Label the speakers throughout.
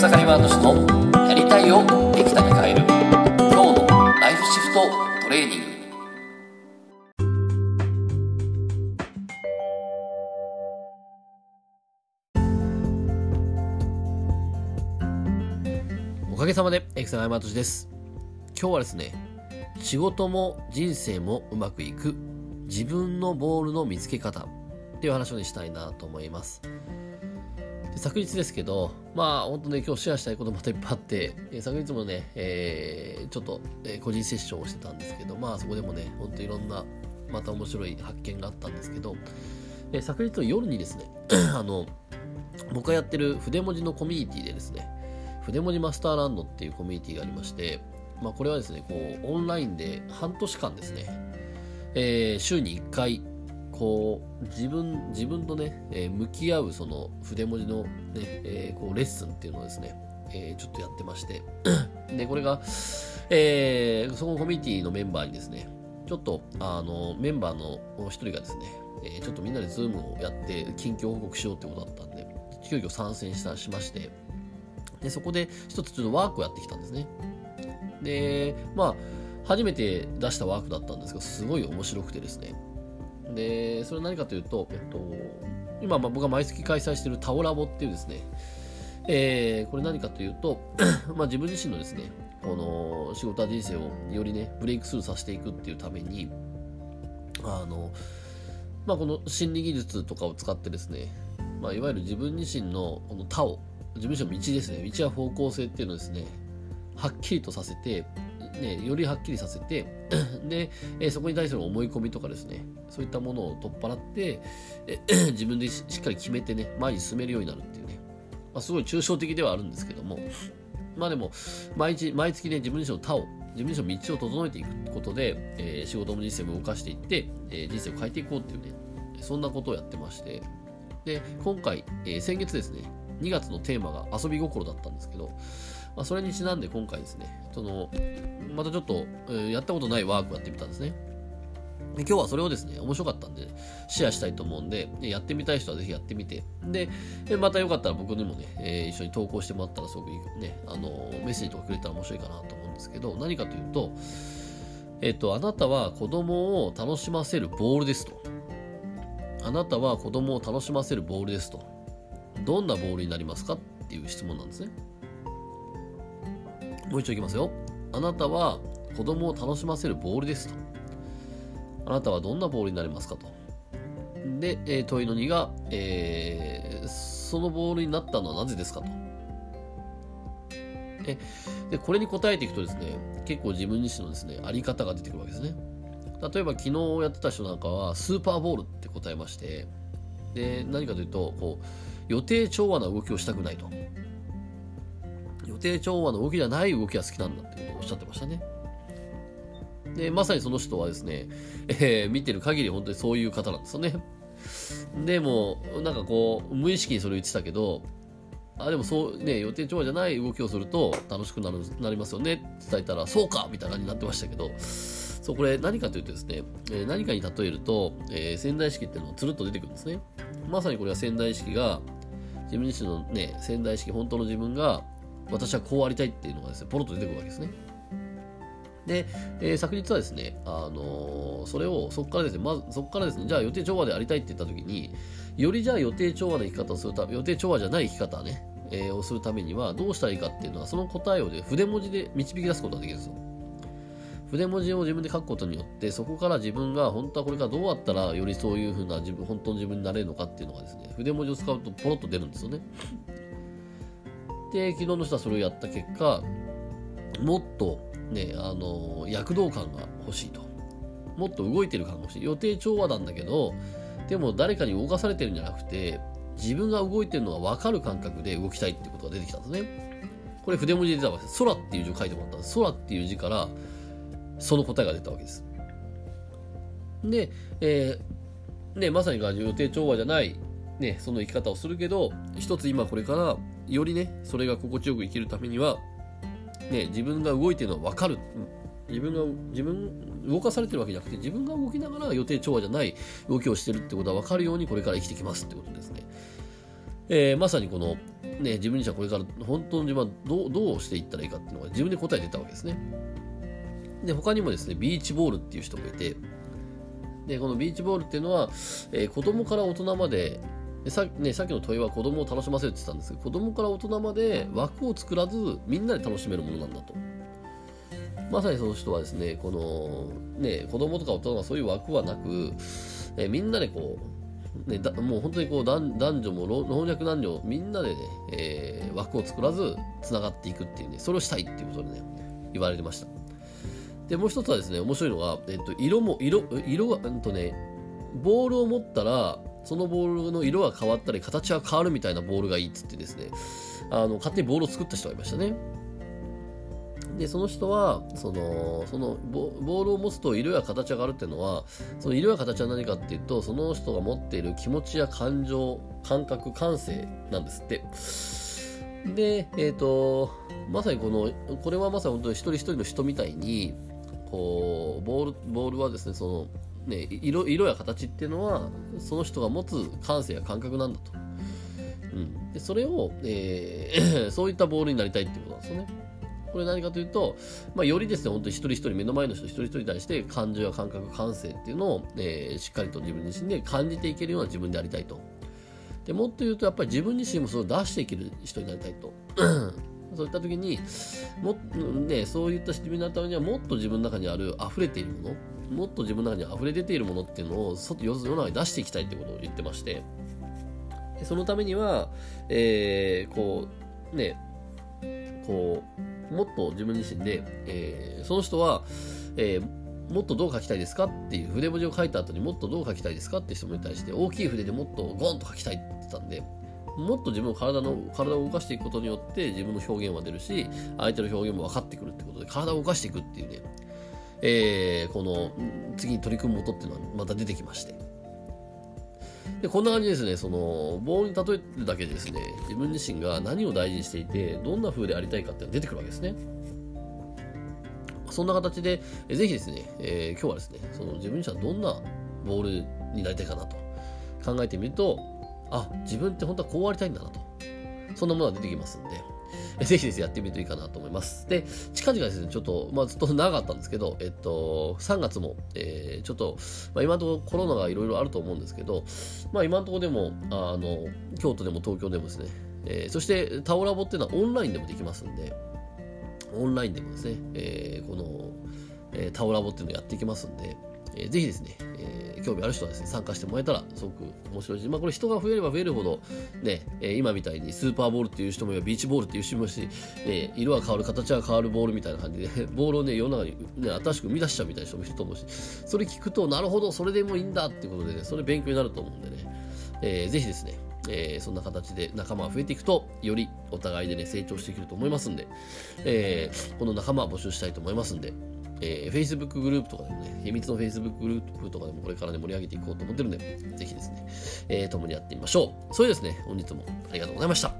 Speaker 1: 草刈ワード氏のやりたいをできたに変える今日のライフシフトトレーニング。おかげさまでエクサガイマートシです。今日はですね仕事も人生もうまくいく。自分のボールの見つけ方っていう話をしたいなと思います。で昨日ですけど、まあ本当ね、今日シェアしたいことまたいっぱいあって、え、昨日もね、えー、ちょっと、え、個人セッションをしてたんですけど、まあそこでもね、本当いろんな、また面白い発見があったんですけど、え、昨日の夜にですね、あの、僕がやってる筆文字のコミュニティでですね、筆文字マスターランドっていうコミュニティがありまして、まあこれはですね、こう、オンラインで半年間ですね、えー、週に1回、こう自分自分とね、えー、向き合うその筆文字のね、えー、こうレッスンっていうのをですね、えー、ちょっとやってまして。でこれが、えー、そのコミュニティのメンバーにですねちょっとあのメンバーの一人がですね、えー、ちょっとみんなでズームをやって近況報告しようってことだったんで急遽参戦したしまして。でそこで一つちょっとワークをやってきたんですね。でまあ初めて出したワークだったんですがすごい面白くてですね。で、それは何かというと、えっと、今、まあ、僕が毎月開催しているタオラボっていうですね、えー、これ何かというと、まあ、自分自身のですね、この仕事や人生をよりね、ブレイクスルーさせていくっていうために、あの、まあ、この心理技術とかを使ってですね、まあ、いわゆる自分自身のこの他を、自分自身の道ですね、道や方向性っていうのをですね、はっきりとさせて、ね、よりはっきりさせて で、え、そこに対する思い込みとかですね、そういったものを取っ払って、え 自分でしっかり決めてね、前に進めるようになるっていうね、まあ、すごい抽象的ではあるんですけども、まあでも、毎日、毎月ね、自分自身の他を、自分自身の道を整えていくことで、えー、仕事も人生も動かしていって、えー、人生を変えていこうっていうね、そんなことをやってまして、で、今回、えー、先月ですね、2月のテーマが遊び心だったんですけど、まあ、それにちなんで今回ですね、その、またちょっと、えー、やったことないワークをやってみたんですね。で今日はそれをですね、面白かったんで、シェアしたいと思うんで、やってみたい人はぜひやってみて、で、またよかったら僕にもね、えー、一緒に投稿してもらったらすごくいいね、あの、メッセージとかくれたら面白いかなと思うんですけど、何かというと、えっ、と、あなたは子供を楽しませるボールですと。あなたは子供を楽しませるボールですと。どんなボールになりますかっていう質問なんですね。もう一度いきますよ。あなたは子供を楽しませるボールですと。あなたはどんなボールになりますかと。で、えー、問いの2が、えー、そのボールになったのはなぜですかと。えで、これに答えていくとですね、結構自分自身のですね、あり方が出てくるわけですね。例えば昨日やってた人なんかは、スーパーボールって答えまして、で、何かというと、こう、予定調和な動きをしたくないと。予定調和の動きじゃない動きが好きなんだってことをおっしゃってましたね。で、まさにその人はですね、えー、見てる限り本当にそういう方なんですよね。でも、なんかこう、無意識にそれを言ってたけど、あ、でもそうね、予定調和じゃない動きをすると楽しくなる、なりますよねって伝えたら、そうかみたいな感じになってましたけど、そう、これ何かというとですね、えー、何かに例えると、えー、仙台式っていうのがつるっと出てくるんですね。まさにこれは仙台式が、自分自身のね、仙台式、本当の自分が、私はこうありたいっていうのがですね、ポロッと出てくるわけですね。で、えー、昨日はですね、あのー、それを、そこからですね、まず、そこからですね、じゃあ予定調和でありたいって言ったときに、よりじゃあ予定調和の生き方をするため、予定調和じゃない生き方ね、えー、をするためには、どうしたらいいかっていうのは、その答えをで筆文字で導き出すことができるんですよ。筆文字を自分で書くことによって、そこから自分が本当はこれからどうやったらよりそういうふうな自分、本当の自分になれるのかっていうのがですね、筆文字を使うとポロッと出るんですよね。で、昨日の人はそれをやった結果、もっとね、あの、躍動感が欲しいと。もっと動いてる感が欲しい。予定調和なんだけど、でも誰かに動かされてるんじゃなくて、自分が動いてるのが分かる感覚で動きたいってことが出てきたんですね。これ筆文字で出たわけです。空っていう字を書いてもらったんです。空っていう字から、その答えが出たわけです。で、えー、ね、まさに予定調和じゃない、ね、その生き方をするけど、一つ今これからよりね、それが心地よく生きるためには、ね、自分が動いてるのは分かる。自分が、自分、動かされてるわけじゃなくて、自分が動きながら予定調和じゃない動きをしてるってことは分かるようにこれから生きてきますってことですね。えー、まさにこの、ね、自分自身はこれから本当の自分はどうどうしていったらいいかっていうのが自分で答え出たわけですね。で、他にもですね、ビーチボールっていう人もいて、で、このビーチボールっていうのは、えー、子供から大人まで、さ,、ね、さっきの問いは子供を楽しませるって言ったんですけど、子供から大人まで枠を作らず、みんなで楽しめるものなんだと。まさにその人はですね、この、ね、子供とか大人がそういう枠はなく、えー、みんなでこう、ね、だもう本当にこう男女も老若男女みんなでね、えー、枠を作らずつながっていくっていうねそれをしたいっていうことでね言われてましたでもう一つはですね面白いのが、えっと、色も色色がうんとねボールを持ったらそのボールの色が変わったり形が変わるみたいなボールがいいっつってですねあの勝手にボールを作った人がいましたねで、その人は、その、そのボールを持つと色や形が変わるっていうのは、その色や形は何かっていうと、その人が持っている気持ちや感情、感覚、感性なんですって。で、えっ、ー、と、まさにこの、これはまさに本当に一人一人の人みたいに、こう、ボール、ボールはですね、その、ね、色色や形っていうのはその人が持つ感性や感覚なんだと、うん、でそれを、えー そういったボールになりたいっていうことなんですよねこれ何かというと、まあ、よりですね、本当に一人一人、目の前の人一人一人に対して感情や感覚、感性っていうのを、えー、しっかりと自分自身で感じていけるような自分でありたいと。でもっと言うと、やっぱり自分自身もそれを出していける人になりたいと。そういった時に、もね、そういった自分になるためには、もっと自分の中にある溢れているもの、もっと自分の中に溢れ出ているものっていうのを外世の中に出していきたいってことを言ってまして、そのためには、えー、こう、ね、こう、もっと自分自身で、えー、その人は、えー、もっとどう書きたいですかっていう筆文字を書いた後にもっとどう書きたいですかっていう人に対して大きい筆でもっとゴンと書きたいって言ってたんで、もっと自分の体の、体を動かしていくことによって自分の表現は出るし、相手の表現も分かってくるってことで、体を動かしていくっていうね、えー、この次に取り組むことっていうのはまた出てきまして。で、こんな感じですね、その、棒に例えるだけでですね、自分自身が何を大事にしていて、どんな風でありたいかっていうのが出てくるわけですね。そんな形で、ぜひですね、えー、今日はですね、その自分自身はどんなボールになりたいかなと考えてみると、あ、自分って本当はこうありたいんだなと。そんなものが出てきますんで、ぜひですやってみるといいかなと思います。で、近々ですね、ちょっと、まあずっと長かったんですけど、えっと、3月も、えー、ちょっと、まあ今のところコロナがいろいろあると思うんですけど、まあ今のところでも、あの、京都でも東京でもですね、えー、そしてタオラボっていうのはオンラインでもできますんで、オンラインでもですね、えー、この、えー、タオラボっていうのをやっていきますんで、えー、ぜひですね、えー、興味ある人はですね、参加してもらえたらすごく面白いし、まあこれ人が増えれば増えるほど、ね、え、今みたいにスーパーボールっていう人もいればビーチボールっていう人もいるし、ね、色が変わる、形が変わるボールみたいな感じで、ボールをね、世の中に、ね、新しく生み出しちゃうみたいな人もいると思うし、それ聞くと、なるほど、それでもいいんだっていうことでね、それ勉強になると思うんでね、えー、ぜひですね、えー、そんな形で仲間が増えていくと、よりお互いでね、成長していけると思いますんで、えー、この仲間を募集したいと思いますんで、えー、Facebook グループとかでもね、秘密の Facebook グループとかでもこれからね、盛り上げていこうと思ってるんで、ぜひですね、えー、共にやってみましょう。それでですね、本日もありがとうございました。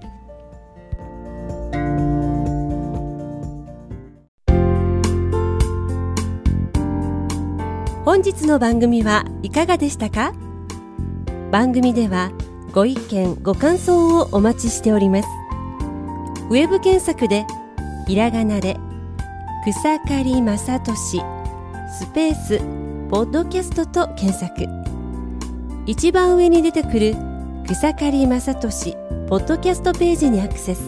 Speaker 2: 本日の番組はいかがでしたか？番組ではご意見ご感想をお待ちしておりますウェブ検索でひらがなで草刈正俊スペースポッドキャストと検索。一番上に出てくる草刈正俊ポッドキャストページにアクセス。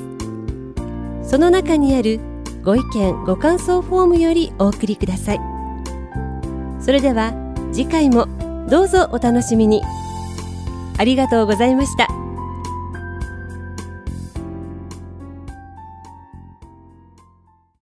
Speaker 2: その中にあるご意見ご感想フォームよりお送りください。それでは次回もどうぞお楽しみに。ありがとうございました。